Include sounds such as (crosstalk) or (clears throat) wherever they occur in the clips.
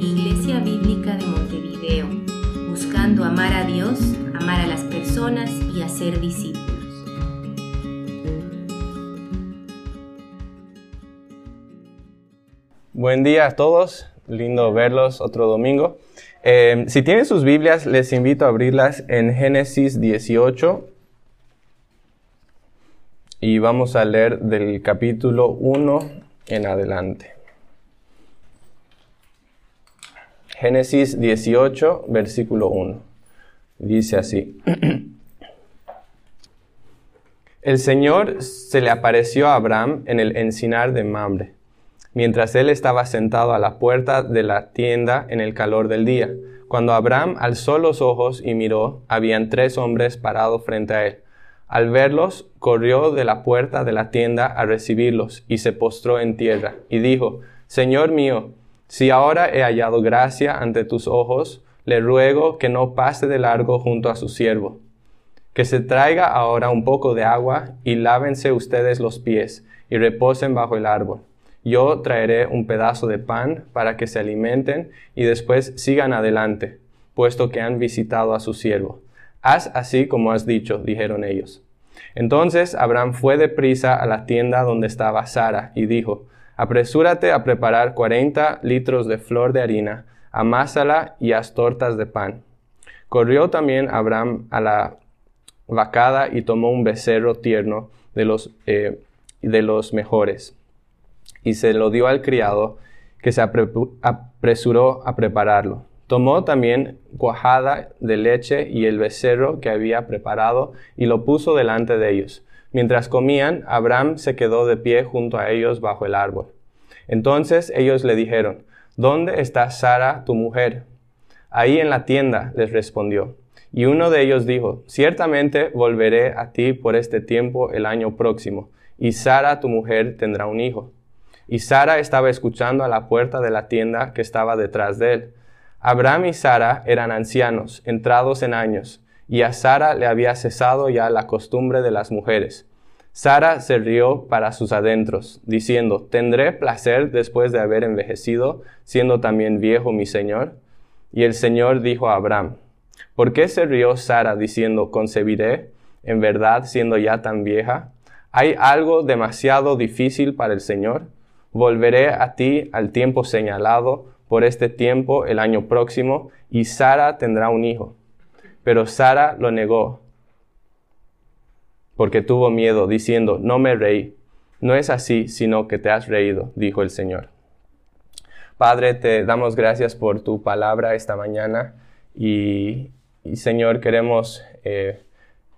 Iglesia Bíblica de Montevideo, buscando amar a Dios, amar a las personas y hacer discípulos. Buen día a todos, lindo verlos otro domingo. Eh, si tienen sus Biblias, les invito a abrirlas en Génesis 18 y vamos a leer del capítulo 1 en adelante. Génesis 18, versículo 1. Dice así. (clears throat) El Señor se le apareció a Abraham en el encinar de Mamre mientras él estaba sentado a la puerta de la tienda en el calor del día. Cuando Abraham alzó los ojos y miró, habían tres hombres parados frente a él. Al verlos, corrió de la puerta de la tienda a recibirlos y se postró en tierra y dijo, Señor mío, si ahora he hallado gracia ante tus ojos, le ruego que no pase de largo junto a su siervo. Que se traiga ahora un poco de agua y lávense ustedes los pies y reposen bajo el árbol yo traeré un pedazo de pan para que se alimenten y después sigan adelante, puesto que han visitado a su siervo. Haz así como has dicho, dijeron ellos. Entonces Abraham fue deprisa a la tienda donde estaba Sara y dijo, Apresúrate a preparar cuarenta litros de flor de harina, amásala y haz tortas de pan. Corrió también Abraham a la vacada y tomó un becerro tierno de los, eh, de los mejores y se lo dio al criado, que se apresuró a prepararlo. Tomó también cuajada de leche y el becerro que había preparado y lo puso delante de ellos. Mientras comían, Abraham se quedó de pie junto a ellos bajo el árbol. Entonces ellos le dijeron, ¿Dónde está Sara, tu mujer? Ahí en la tienda, les respondió. Y uno de ellos dijo, Ciertamente volveré a ti por este tiempo el año próximo, y Sara, tu mujer, tendrá un hijo. Y Sara estaba escuchando a la puerta de la tienda que estaba detrás de él. Abraham y Sara eran ancianos, entrados en años, y a Sara le había cesado ya la costumbre de las mujeres. Sara se rió para sus adentros, diciendo, ¿tendré placer después de haber envejecido, siendo también viejo mi señor? Y el Señor dijo a Abraham, ¿por qué se rió Sara diciendo, concebiré, en verdad, siendo ya tan vieja? ¿Hay algo demasiado difícil para el Señor? Volveré a ti al tiempo señalado, por este tiempo el año próximo, y Sara tendrá un hijo. Pero Sara lo negó, porque tuvo miedo, diciendo, no me reí. No es así, sino que te has reído, dijo el Señor. Padre, te damos gracias por tu palabra esta mañana y, Señor, queremos eh,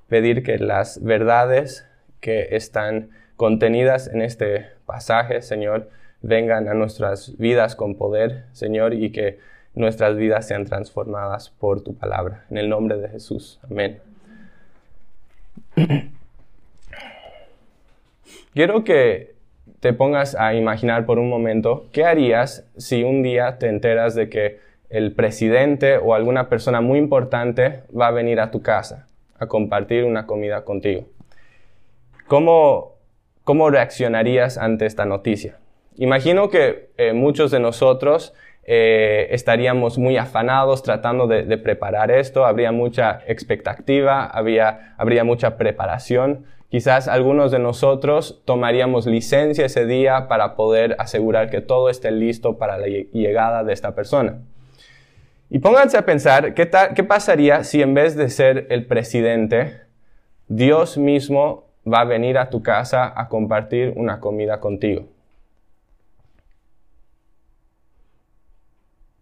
pedir que las verdades que están contenidas en este pasaje, Señor, vengan a nuestras vidas con poder, Señor, y que nuestras vidas sean transformadas por tu palabra. En el nombre de Jesús. Amén. (clears throat) Quiero que te pongas a imaginar por un momento qué harías si un día te enteras de que el presidente o alguna persona muy importante va a venir a tu casa a compartir una comida contigo. ¿Cómo ¿Cómo reaccionarías ante esta noticia? Imagino que eh, muchos de nosotros eh, estaríamos muy afanados tratando de, preparar esto, habría mucha expectativa, había, habría mucha preparación. Quizás algunos de nosotros tomaríamos licencia ese día para poder asegurar que todo esté listo para la llegada de esta persona. Y pónganse a pensar, ¿qué, ¿qué pasaría si en vez de ser el presidente, Dios mismo va a venir a tu casa a compartir una comida contigo.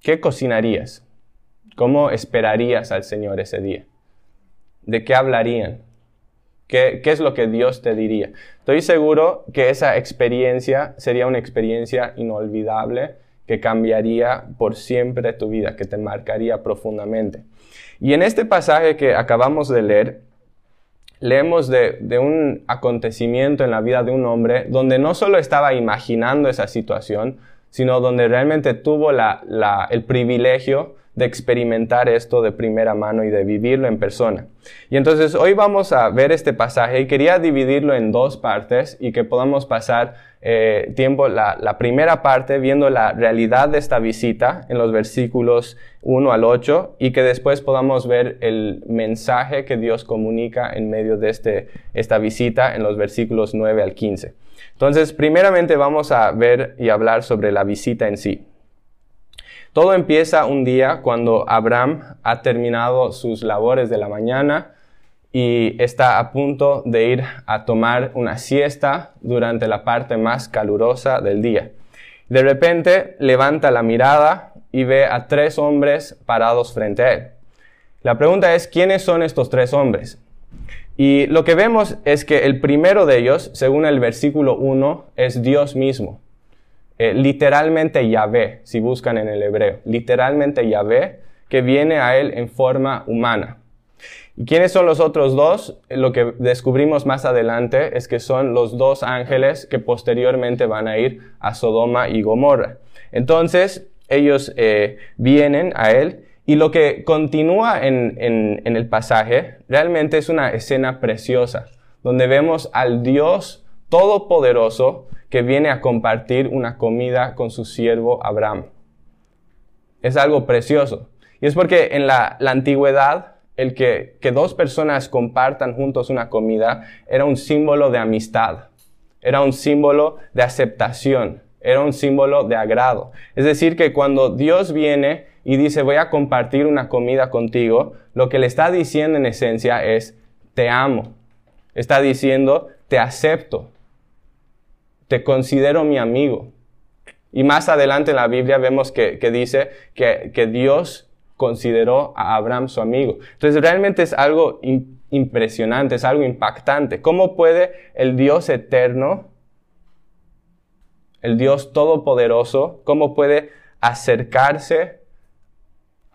¿Qué cocinarías? ¿Cómo esperarías al Señor ese día? ¿De qué hablarían? ¿Qué, ¿Qué, es lo que Dios te diría? Estoy seguro que esa experiencia sería una experiencia inolvidable que cambiaría por siempre tu vida, que te marcaría profundamente. Y en este pasaje que acabamos de leer, leemos de, un acontecimiento en la vida de un hombre donde no solo estaba imaginando esa situación, sino donde realmente tuvo el privilegio de experimentar esto de primera mano y de vivirlo en persona. Y entonces hoy vamos a ver este pasaje y quería dividirlo en dos partes y que podamos pasar eh, tiempo la, primera parte viendo la realidad de esta visita en los versículos 1 al 8 y que después podamos ver el mensaje que Dios comunica en medio de este, esta visita en los versículos 9 al 15. Entonces, primeramente vamos a ver y hablar sobre la visita en sí. Todo empieza un día cuando Abraham ha terminado sus labores de la mañana, y está a punto de ir a tomar una siesta durante la parte más calurosa del día. De repente levanta la mirada y ve a tres hombres parados frente a él. La pregunta es, ¿quiénes son estos tres hombres? Y lo que vemos es que el primero de ellos, según el versículo 1, es Dios mismo. Eh, literalmente Yahvé, si buscan en el hebreo. Literalmente Yahvé, que viene a él en forma humana. ¿Y quiénes son los otros dos? Lo que descubrimos más adelante es que son los dos ángeles que posteriormente van a ir a Sodoma y Gomorra. Entonces, ellos eh, vienen a él y lo que continúa en, en el pasaje realmente es una escena preciosa, donde vemos al Dios Todopoderoso que viene a compartir una comida con su siervo Abraham. Es algo precioso. Y es porque en la, la antigüedad el que, dos personas compartan juntos una comida era un símbolo de amistad, era un símbolo de aceptación, era un símbolo de agrado. Es decir, que cuando Dios viene y dice voy a compartir una comida contigo, lo que le está diciendo en esencia es te amo. Está diciendo te acepto, te considero mi amigo. Y más adelante en la Biblia vemos que, dice que, que Dios consideró a Abraham su amigo. Entonces realmente es algo impresionante, es algo impactante. ¿Cómo puede el Dios eterno, el Dios todopoderoso, cómo puede acercarse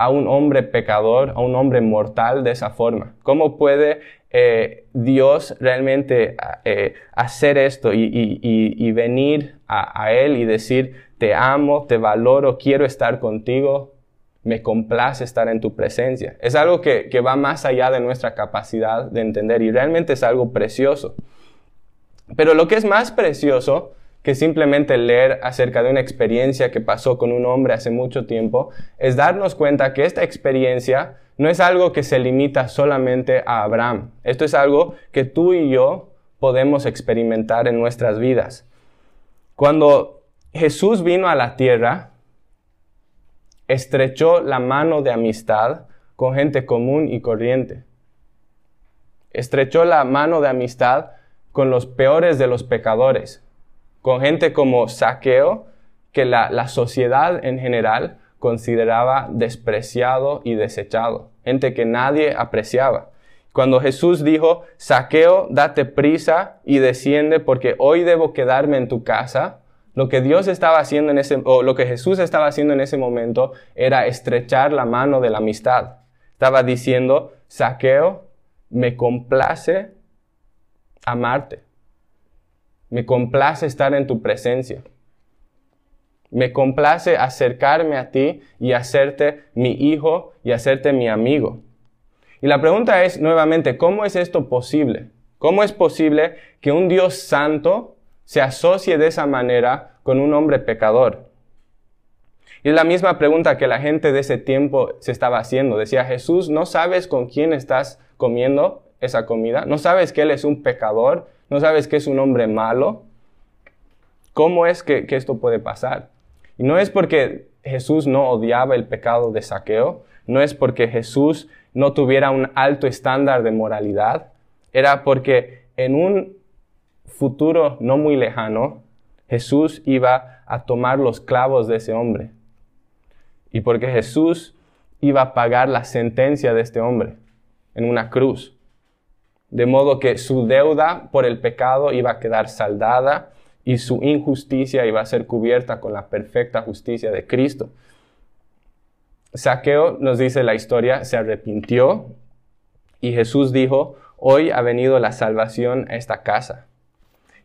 a un hombre pecador, a un hombre mortal de esa forma? ¿Cómo puede eh, Dios realmente eh, hacer esto y, venir a, Él y decir, te amo, te valoro, quiero estar contigo, me complace estar en tu presencia. Es algo que, va más allá de nuestra capacidad de entender y realmente es algo precioso. Pero lo que es más precioso que simplemente leer acerca de una experiencia que pasó con un hombre hace mucho tiempo, es darnos cuenta que esta experiencia no es algo que se limita solamente a Abraham. Esto es algo que tú y yo podemos experimentar en nuestras vidas. Cuando Jesús vino a la tierra, estrechó la mano de amistad con gente común y corriente. Estrechó la mano de amistad con los peores de los pecadores, con gente como Saqueo, que la, sociedad en general consideraba despreciado y desechado, gente que nadie apreciaba. Cuando Jesús dijo, Saqueo, date prisa y desciende porque hoy debo quedarme en tu casa, lo que Dios estaba haciendo en ese, o lo que Jesús estaba haciendo en ese momento era estrechar la mano de la amistad. Estaba diciendo, saqueo, me complace amarte. Me complace estar en tu presencia. Me complace acercarme a ti y hacerte mi hijo y hacerte mi amigo. Y la pregunta es nuevamente, ¿cómo es esto posible? ¿Cómo es posible que un Dios santo se asocie de esa manera con un hombre pecador. Y es la misma pregunta que la gente de ese tiempo se estaba haciendo. Decía, Jesús, ¿no sabes con quién estás comiendo esa comida? ¿No sabes que Él es un pecador? ¿No sabes que es un hombre malo? ¿Cómo es que, esto puede pasar? Y no es porque Jesús no odiaba el pecado de saqueo, no es porque Jesús no tuviera un alto estándar de moralidad, era porque en un futuro no muy lejano, Jesús iba a tomar los clavos de ese hombre. Y porque Jesús iba a pagar la sentencia de este hombre en una cruz. De modo que su deuda por el pecado iba a quedar saldada y su injusticia iba a ser cubierta con la perfecta justicia de Cristo. Saqueo, nos dice la historia, se arrepintió y Jesús dijo, hoy ha venido la salvación a esta casa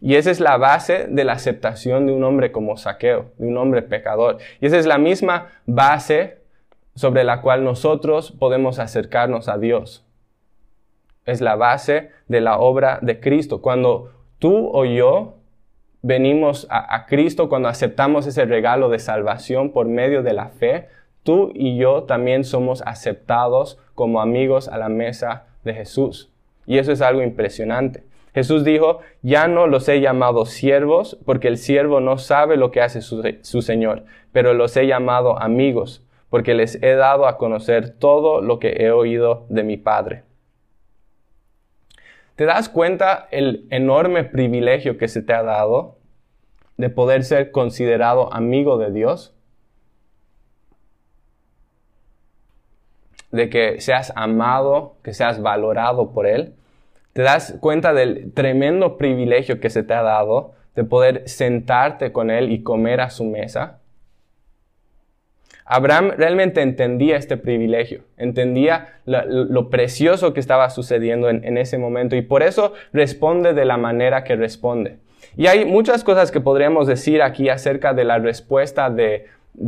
y esa es la base de la aceptación de un hombre como saqueo, de un hombre pecador. Y esa es la misma base sobre la cual nosotros podemos acercarnos a Dios. Es la base de la obra de Cristo. Cuando tú o yo venimos a, Cristo, cuando aceptamos ese regalo de salvación por medio de la fe, tú y yo también somos aceptados como amigos a la mesa de Jesús. Y eso es algo impresionante. Jesús dijo, ya no los he llamado siervos, porque el siervo no sabe lo que hace su, su, Señor, pero los he llamado amigos, porque les he dado a conocer todo lo que he oído de mi Padre. ¿Te das cuenta el enorme privilegio que se te ha dado de poder ser considerado amigo de Dios? De que seas amado, que seas valorado por Él. ¿Te das cuenta del tremendo privilegio que se te ha dado de poder sentarte con Él y comer a su mesa? Abraham realmente entendía este privilegio, entendía lo, precioso que estaba sucediendo en, ese momento y por eso responde de la manera que responde. Y hay muchas cosas que podríamos decir aquí acerca de la respuesta de,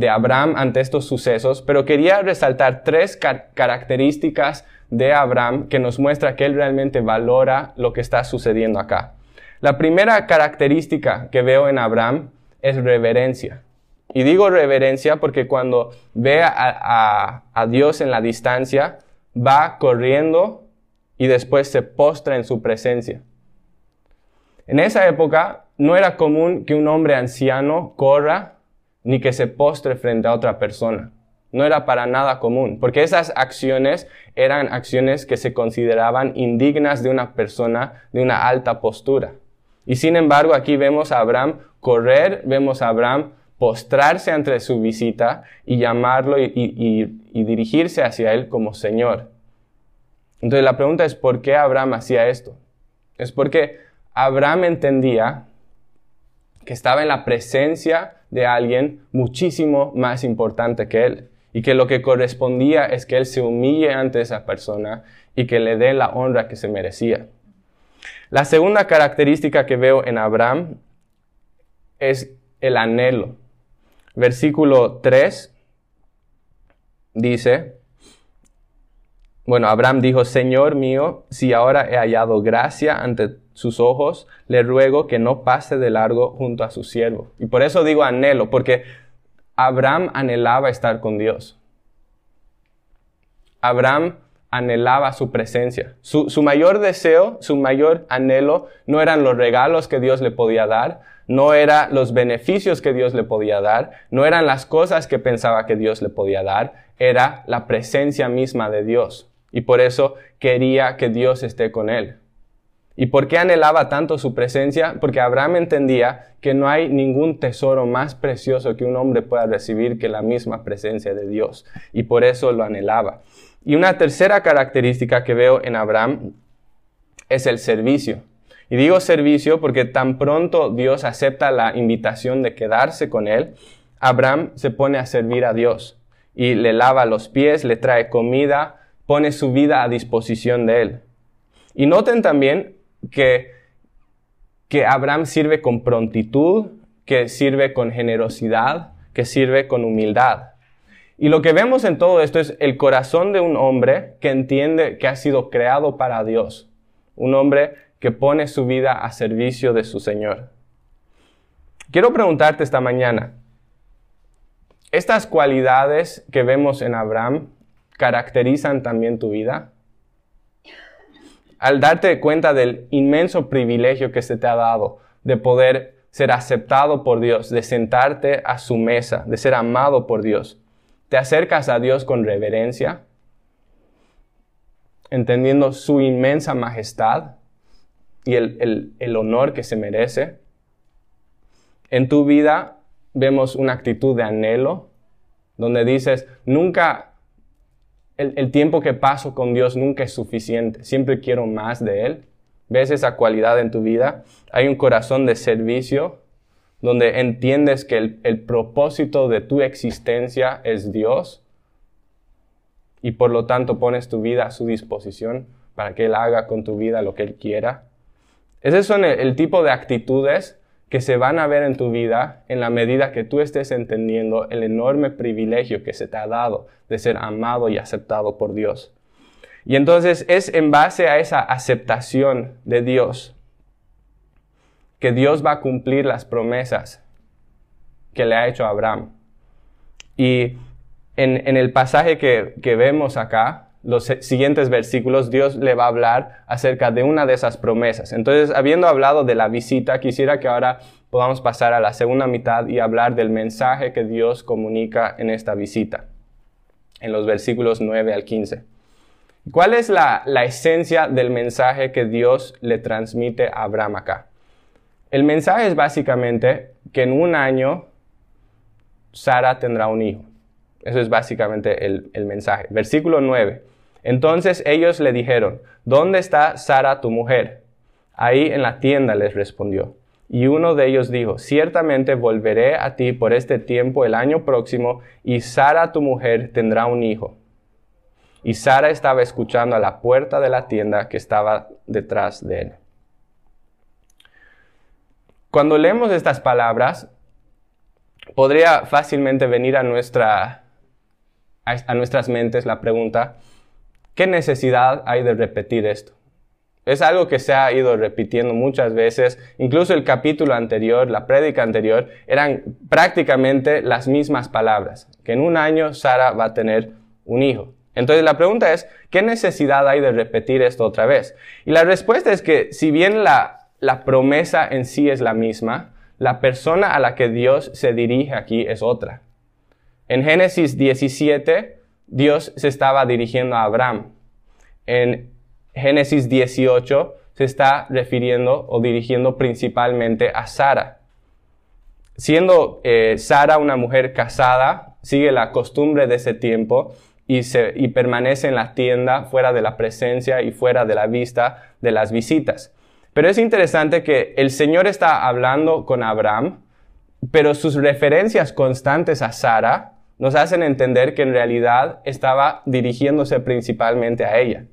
Abraham ante estos sucesos, pero quería resaltar tres características de Abraham que nos muestra que él realmente valora lo que está sucediendo acá. La primera característica que veo en Abraham es reverencia. Y digo reverencia porque cuando ve a, Dios en la distancia, va corriendo y después se postra en su presencia. En esa época no era común que un hombre anciano corra ni que se postre frente a otra persona. No era para nada común, porque esas acciones eran acciones que se consideraban indignas de una persona de una alta postura. Y sin embargo, aquí vemos a Abraham correr, vemos a Abraham postrarse ante su visita y llamarlo y, dirigirse hacia él como Señor. Entonces la pregunta es, ¿por qué Abraham hacía esto? Es porque Abraham entendía que estaba en la presencia de alguien muchísimo más importante que él y que lo que correspondía es que él se humille ante esa persona y que le dé la honra que se merecía. La segunda característica que veo en Abraham es el anhelo versículo 3 dice, bueno, Abraham dijo, Señor mío, si ahora he hallado gracia ante sus ojos, le ruego que no pase de largo junto a su siervo. Y por eso digo anhelo, porque Abraham anhelaba estar con Dios. Abraham anhelaba su presencia. Su, su, mayor deseo, su mayor anhelo no eran los regalos que Dios le podía dar, no eran los beneficios que Dios le podía dar, no eran las cosas que pensaba que Dios le podía dar, era la presencia misma de Dios. Y por eso quería que Dios esté con él. ¿Y por qué anhelaba tanto su presencia? Porque Abraham entendía que no hay ningún tesoro más precioso que un hombre pueda recibir que la misma presencia de Dios. Y por eso lo anhelaba. Y una tercera característica que veo en Abraham es el servicio. Y digo servicio porque tan pronto Dios acepta la invitación de quedarse con él, Abraham se pone a servir a Dios y le lava los pies, le trae comida, pone su vida a disposición de él. Y noten también que, que Abraham sirve con prontitud, que sirve con generosidad, que sirve con humildad. Y lo que vemos en todo esto es el corazón de un hombre que entiende que ha sido creado para Dios. Un hombre que pone su vida a servicio de su Señor. Quiero preguntarte esta mañana, ¿estas cualidades que vemos en Abraham caracterizan también tu vida? Al darte cuenta del inmenso privilegio que se te ha dado de poder ser aceptado por Dios, de sentarte a su mesa, de ser amado por Dios, te acercas a Dios con reverencia, entendiendo su inmensa majestad y el, honor que se merece. En tu vida vemos una actitud de anhelo, donde dices, nunca, el, el, tiempo que paso con Dios nunca es suficiente, siempre quiero más de Él. ¿Ves esa cualidad en tu vida? Hay un corazón de servicio, donde entiendes que el, propósito de tu existencia es Dios y por lo tanto pones tu vida a su disposición para que Él haga con tu vida lo que Él quiera. Esos son el, tipo de actitudes que se van a ver en tu vida en la medida que tú estés entendiendo el enorme privilegio que se te ha dado de ser amado y aceptado por Dios. Y entonces es en base a esa aceptación de Dios que Dios va a cumplir las promesas que le ha hecho a Abraham. Y en, el pasaje que, que vemos acá, los siguientes versículos, Dios le va a hablar acerca de una de esas promesas. Entonces, habiendo hablado de la visita, quisiera que ahora podamos pasar a la segunda mitad y hablar del mensaje que Dios comunica en esta visita, en los versículos 9 al 15. ¿Cuál es la, la esencia del mensaje que Dios le transmite a Abraham acá? El mensaje es básicamente que en un año Sara tendrá un hijo. Eso es básicamente el, mensaje. Versículo 9. Entonces ellos le dijeron, ¿dónde está Sara tu mujer? Ahí en la tienda les respondió. Y uno de ellos dijo, ciertamente volveré a ti por este tiempo el año próximo, y Sara tu mujer tendrá un hijo. Y Sara estaba escuchando a la puerta de la tienda que estaba detrás de él. Cuando leemos estas palabras, podría fácilmente venir a, nuestra, a, nuestras mentes la pregunta, ¿qué necesidad hay de repetir esto? Es algo que se ha ido repitiendo muchas veces, incluso el capítulo anterior, la prédica anterior, eran prácticamente las mismas palabras, que en un año Sara va a tener un hijo. Entonces la pregunta es, ¿qué necesidad hay de repetir esto otra vez? Y la respuesta es que si bien la, la promesa en sí es la misma, la persona a la que Dios se dirige aquí es otra. En Génesis 17, Dios se estaba dirigiendo a Abraham. En Génesis 18 se está refiriendo o dirigiendo principalmente a Sara. Siendo eh, Sara una mujer casada, sigue la costumbre de ese tiempo y, se, y permanece en la tienda fuera de la presencia y fuera de la vista de las visitas. Pero es interesante que el Señor está hablando con Abraham, pero sus referencias constantes a Sara nos hacen entender que en realidad estaba dirigiéndose principalmente a ella.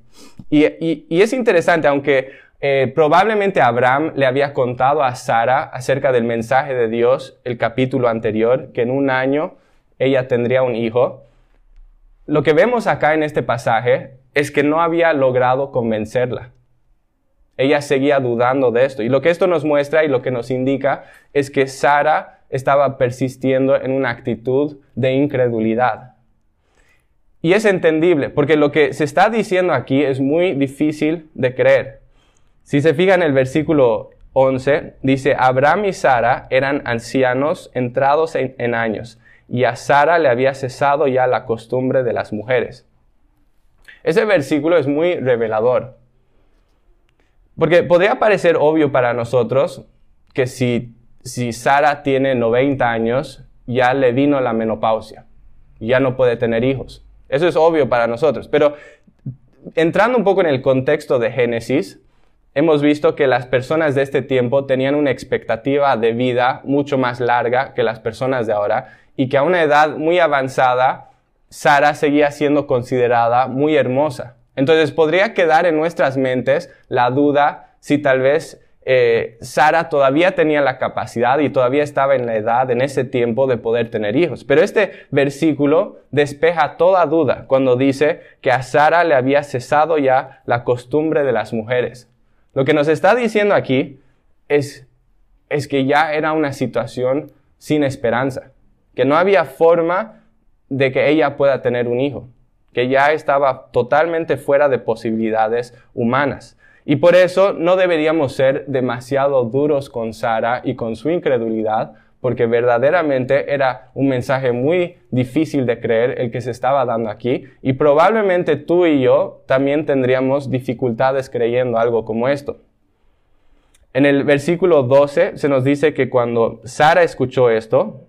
Y, es interesante, aunque eh, probablemente Abraham le había contado a Sara acerca del mensaje de Dios el capítulo anterior, que en un año ella tendría un hijo, lo que vemos acá en este pasaje es que no había logrado convencerla ella seguía dudando de esto. Y lo que esto nos muestra y lo que nos indica es que Sara estaba persistiendo en una actitud de incredulidad. Y es entendible, porque lo que se está diciendo aquí es muy difícil de creer. Si se fijan en el versículo 11, dice, Abraham y Sara eran ancianos entrados en, en años, y a Sara le había cesado ya la costumbre de las mujeres. Ese versículo es muy revelador. Porque podría parecer obvio para nosotros que si, si Sara tiene 90 años, ya le vino la menopausia, ya no puede tener hijos. Eso es obvio para nosotros. Pero entrando un poco en el contexto de Génesis, hemos visto que las personas de este tiempo tenían una expectativa de vida mucho más larga que las personas de ahora y que a una edad muy avanzada, Sara seguía siendo considerada muy hermosa. Entonces podría quedar en nuestras mentes la duda si tal vez eh, Sara todavía tenía la capacidad y todavía estaba en la edad en ese tiempo de poder tener hijos. Pero este versículo despeja toda duda cuando dice que a Sara le había cesado ya la costumbre de las mujeres. Lo que nos está diciendo aquí es, es que ya era una situación sin esperanza, que no había forma de que ella pueda tener un hijo que ya estaba totalmente fuera de posibilidades humanas. Y por eso no deberíamos ser demasiado duros con Sara y con su incredulidad, porque verdaderamente era un mensaje muy difícil de creer el que se estaba dando aquí, y probablemente tú y yo también tendríamos dificultades creyendo algo como esto. En el versículo 12 se nos dice que cuando Sara escuchó esto,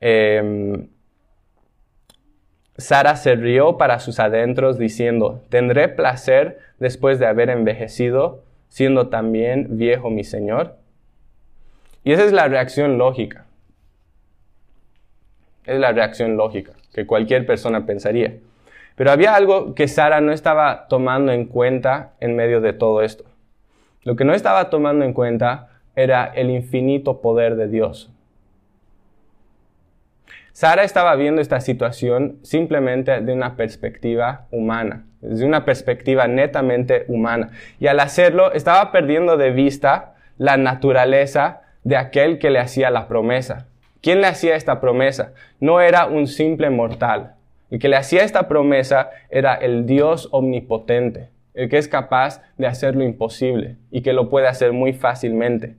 eh, Sara se rió para sus adentros diciendo, ¿tendré placer después de haber envejecido, siendo también viejo mi Señor? Y esa es la reacción lógica. Es la reacción lógica que cualquier persona pensaría. Pero había algo que Sara no estaba tomando en cuenta en medio de todo esto. Lo que no estaba tomando en cuenta era el infinito poder de Dios. Sara estaba viendo esta situación simplemente de una perspectiva humana, desde una perspectiva netamente humana. Y al hacerlo, estaba perdiendo de vista la naturaleza de aquel que le hacía la promesa. ¿Quién le hacía esta promesa? No era un simple mortal. El que le hacía esta promesa era el Dios omnipotente, el que es capaz de hacer lo imposible y que lo puede hacer muy fácilmente.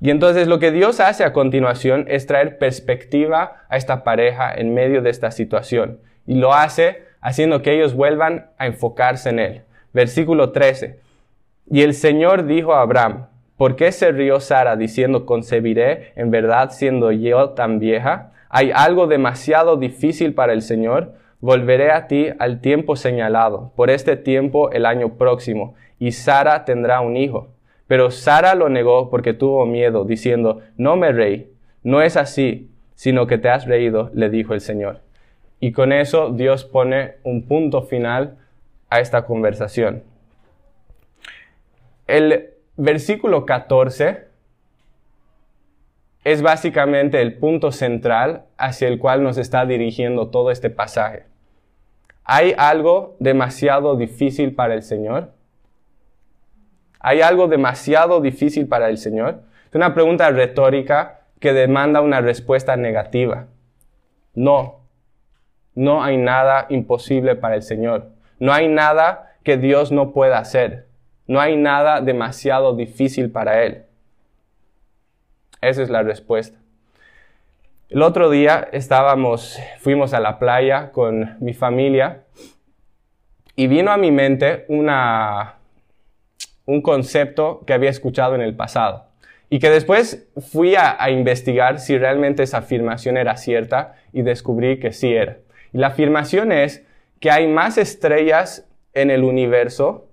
Y entonces lo que Dios hace a continuación es traer perspectiva a esta pareja en medio de esta situación. Y lo hace haciendo que ellos vuelvan a enfocarse en Él. Versículo 13. Y el Señor dijo a Abraham, ¿por qué se rió Sara diciendo concebiré en verdad siendo yo tan vieja? ¿Hay algo demasiado difícil para el Señor? Volveré a ti al tiempo señalado, por este tiempo el año próximo, y Sara tendrá un hijo. Pero Sara lo negó porque tuvo miedo, diciendo, no me reí, no es así, sino que te has reído, le dijo el Señor. Y con eso Dios pone un punto final a esta conversación. El versículo 14 es básicamente el punto central hacia el cual nos está dirigiendo todo este pasaje. ¿Hay algo demasiado difícil para el Señor? ¿Hay algo demasiado difícil para el Señor? Es una pregunta retórica que demanda una respuesta negativa. No, no hay nada imposible para el Señor. No hay nada que Dios no pueda hacer. No hay nada demasiado difícil para Él. Esa es la respuesta. El otro día estábamos, fuimos a la playa con mi familia y vino a mi mente una, un concepto que había escuchado en el pasado y que después fui a, investigar si realmente esa afirmación era cierta y descubrí que sí era. Y la afirmación es que hay más estrellas en el universo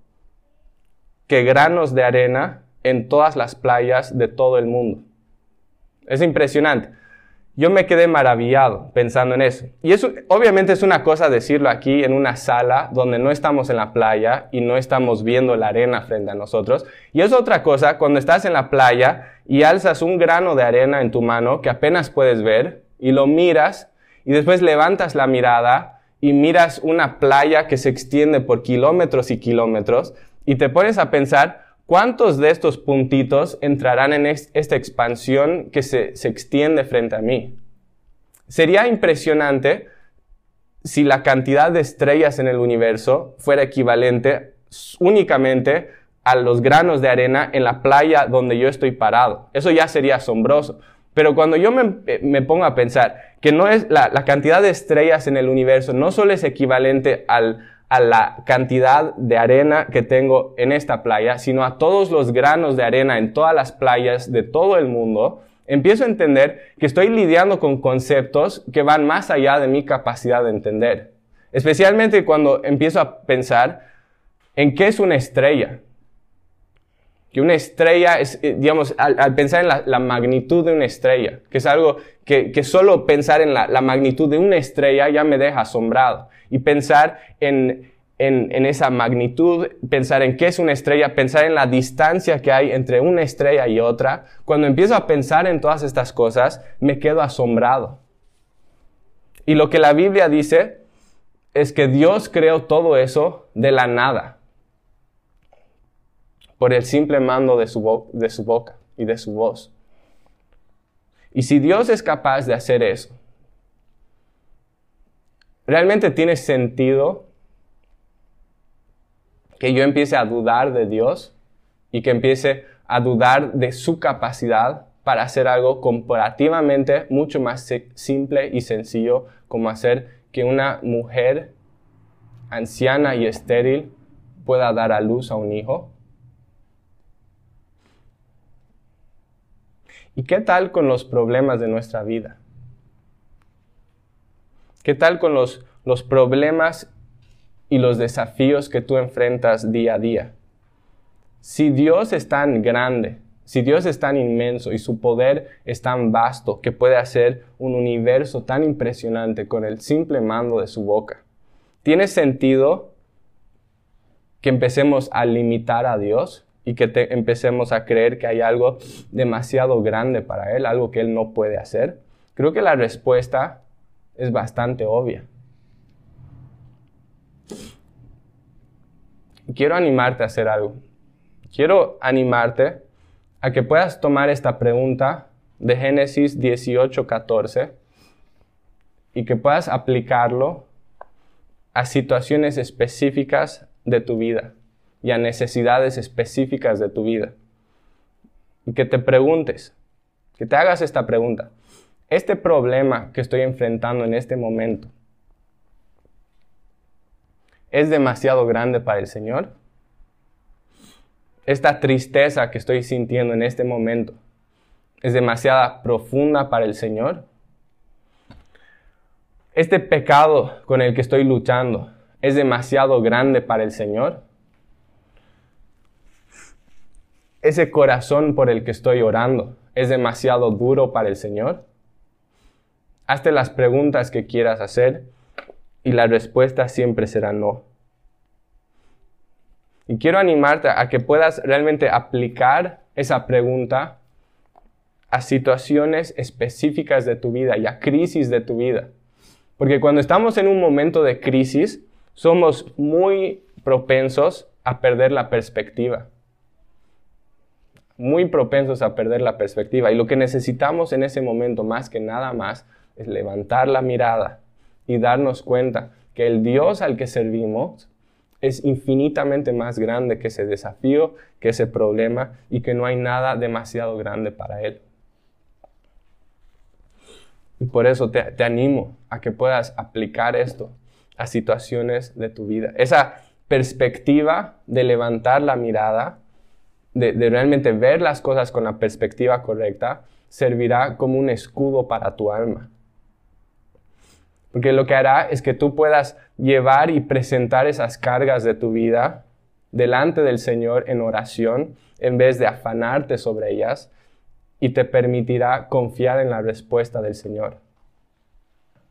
que granos de arena en todas las playas de todo el mundo. Es impresionante. Yo me quedé maravillado pensando en eso. Y eso obviamente es una cosa decirlo aquí en una sala donde no estamos en la playa y no estamos viendo la arena frente a nosotros. Y es otra cosa cuando estás en la playa y alzas un grano de arena en tu mano que apenas puedes ver y lo miras y después levantas la mirada y miras una playa que se extiende por kilómetros y kilómetros y te pones a pensar ¿Cuántos de estos puntitos entrarán en esta expansión que se, extiende frente a mí? Sería impresionante si la cantidad de estrellas en el universo fuera equivalente únicamente a los granos de arena en la playa donde yo estoy parado. Eso ya sería asombroso. Pero cuando yo me, me pongo a pensar que no es la, la, cantidad de estrellas en el universo no solo es equivalente al, a la cantidad de arena que tengo en esta playa, sino a todos los granos de arena en todas las playas de todo el mundo, empiezo a entender que estoy lidiando con conceptos que van más allá de mi capacidad de entender. Especialmente cuando empiezo a pensar en qué es una estrella. Que una estrella es, eh, digamos, al, pensar en la, magnitud de una estrella, que es algo que, solo pensar en la, la magnitud de una estrella ya me deja asombrado y pensar en, en, esa magnitud, pensar en qué es una estrella, pensar en la distancia que hay entre una estrella y otra, cuando empiezo a pensar en todas estas cosas, me quedo asombrado. Y lo que la Biblia dice es que Dios creó todo eso de la nada, por el simple mando de su, de su boca y de su voz. Y si Dios es capaz de hacer eso, ¿Realmente tiene sentido que yo empiece a dudar de Dios y que empiece a dudar de su capacidad para hacer algo comparativamente mucho más simple y sencillo como hacer que una mujer anciana y estéril pueda dar a luz a un hijo? ¿Y qué tal con los problemas de nuestra vida? ¿Qué tal con los, los problemas y los desafíos que tú enfrentas día a día? Si Dios es tan grande, si Dios es tan inmenso y su poder es tan vasto que puede hacer un universo tan impresionante con el simple mando de su boca, ¿tiene sentido que empecemos a limitar a Dios y que empecemos a creer que hay algo demasiado grande para Él, algo que Él no puede hacer? Creo que la respuesta es bastante obvia. Quiero animarte a hacer algo. Quiero animarte a que puedas tomar esta pregunta de Génesis 18, 14 y que puedas aplicarlo a situaciones específicas de tu vida y a necesidades específicas de tu vida. Y que te preguntes, que te hagas esta pregunta. Este problema que estoy enfrentando en este momento, ¿es demasiado grande para el Señor? Esta tristeza que estoy sintiendo en este momento, ¿es demasiado profunda para el Señor? este pecado con el que estoy luchando es demasiado grande para el Señor? ¿Ese corazón por el que estoy orando es demasiado duro para el Señor? Hazte las preguntas que quieras hacer y la respuesta siempre será no. Y quiero animarte a que puedas realmente aplicar esa pregunta a situaciones específicas de tu vida y a crisis de tu vida. Porque cuando estamos en un momento de crisis, somos muy propensos a perder la perspectiva. Muy propensos a perder la perspectiva. Y lo que necesitamos en ese momento, más que nada más, es levantar la mirada y darnos cuenta que el Dios al que servimos es infinitamente más grande que ese desafío, que ese problema y que no hay nada demasiado grande para Él. Y por eso te, animo a que puedas aplicar esto a situaciones de tu vida. Esa perspectiva de levantar la mirada, de, realmente ver las cosas con la perspectiva correcta, servirá como un escudo para tu alma. Porque lo que hará es que tú puedas llevar y presentar esas cargas de tu vida delante del Señor en oración, en vez de afanarte sobre ellas, y te permitirá confiar en la respuesta del Señor.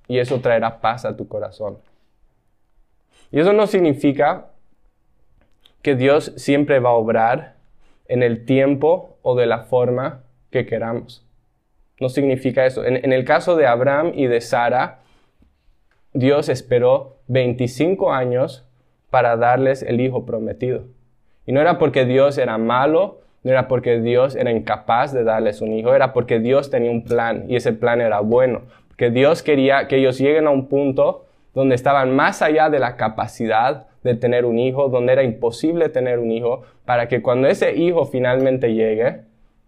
Y eso traerá paz a tu corazón. Y eso no significa que Dios siempre va a obrar en el tiempo o de la forma que queramos. No significa eso. En, el caso de Abraham y de Sara, Dios esperó 25 años para darles el hijo prometido. Y no era porque Dios era malo no era porque Dios era incapaz de darles un hijo, era porque Dios tenía un plan y ese plan era bueno. Porque Dios quería que ellos lleguen a un punto donde estaban más allá de la capacidad de tener un hijo, donde era imposible tener un hijo, para que cuando ese hijo finalmente llegue,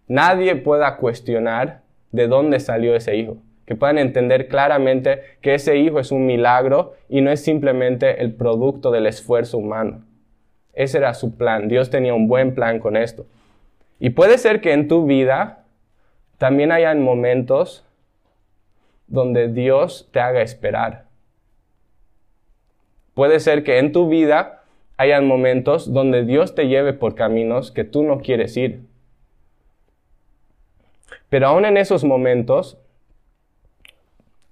nadie pueda cuestionar de dónde salió ese hijo. Que puedan entender claramente que ese hijo es un milagro y no es simplemente el producto del esfuerzo humano. Ese era su plan. Dios tenía un buen plan con esto. Y puede ser que en tu vida también hayan momentos donde Dios te haga esperar. Puede ser que en tu vida hayan momentos donde Dios te lleve por caminos que tú no quieres ir. Pero aún en esos momentos,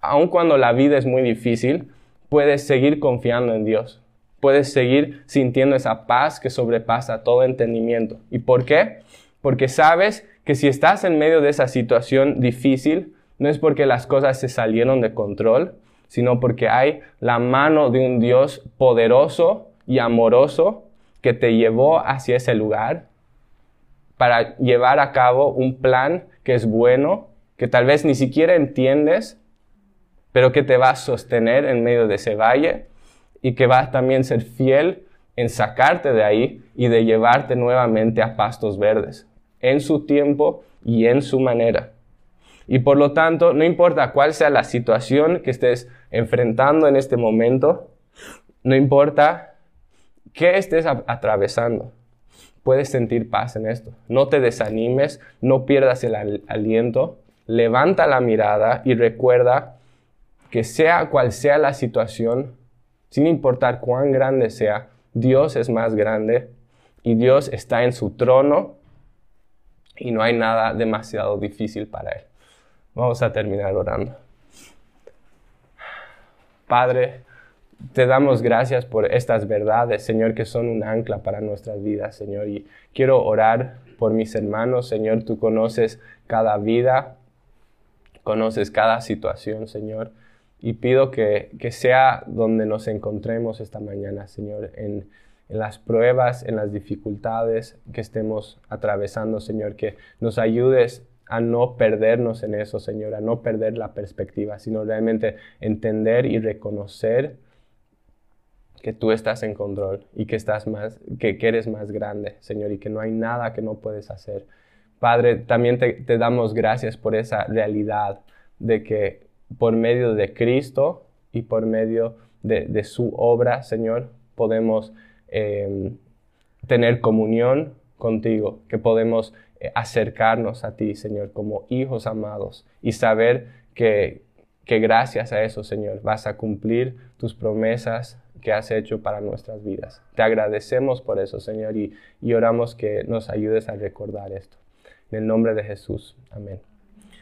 aun cuando la vida es muy difícil, puedes seguir confiando en Dios. Puedes seguir sintiendo esa paz que sobrepasa todo entendimiento. ¿Y por qué? porque sabes que si estás en medio de esa situación difícil, no es porque las cosas se salieron de control, sino porque hay la mano de un Dios poderoso y amoroso que te llevó hacia ese lugar para llevar a cabo un plan que es bueno, que tal vez ni siquiera entiendes, pero que te va a sostener en medio de ese valle y que va a también ser fiel en sacarte de ahí y de llevarte nuevamente a pastos verdes en su tiempo y en su manera. Y por lo tanto, no importa cuál sea la situación que estés enfrentando en este momento, no importa qué estés atravesando, puedes sentir paz en esto. No te desanimes, no pierdas el aliento, levanta la mirada y recuerda que sea cual sea la situación, sin importar cuán grande sea, Dios es más grande y Dios está en su trono y no hay nada demasiado difícil para Él. Vamos a terminar orando. Padre, te damos gracias por estas verdades, Señor, que son un ancla para nuestras vidas, Señor. Y quiero orar por mis hermanos, Señor. Tú conoces cada vida, conoces cada situación, Señor. Y pido que, que sea donde nos encontremos esta mañana, Señor, en, en las pruebas, en las dificultades que estemos atravesando, Señor, que nos ayudes a no perdernos en eso, Señor, a no perder la perspectiva, sino realmente entender y reconocer que tú estás en control y que estás más, que, eres más grande, Señor, y que no hay nada que no puedes hacer. Padre, también te, damos gracias por esa realidad de que por medio de Cristo y por medio de, su obra, Señor, podemos em, tener comunión contigo, que podemos eh, acercarnos a ti, Señor, como hijos amados y saber que, que gracias a eso, Señor, vas a cumplir tus promesas que has hecho para nuestras vidas. Te agradecemos por eso, Señor, y, y oramos que nos ayudes a recordar esto. En el nombre de Jesús. Amén.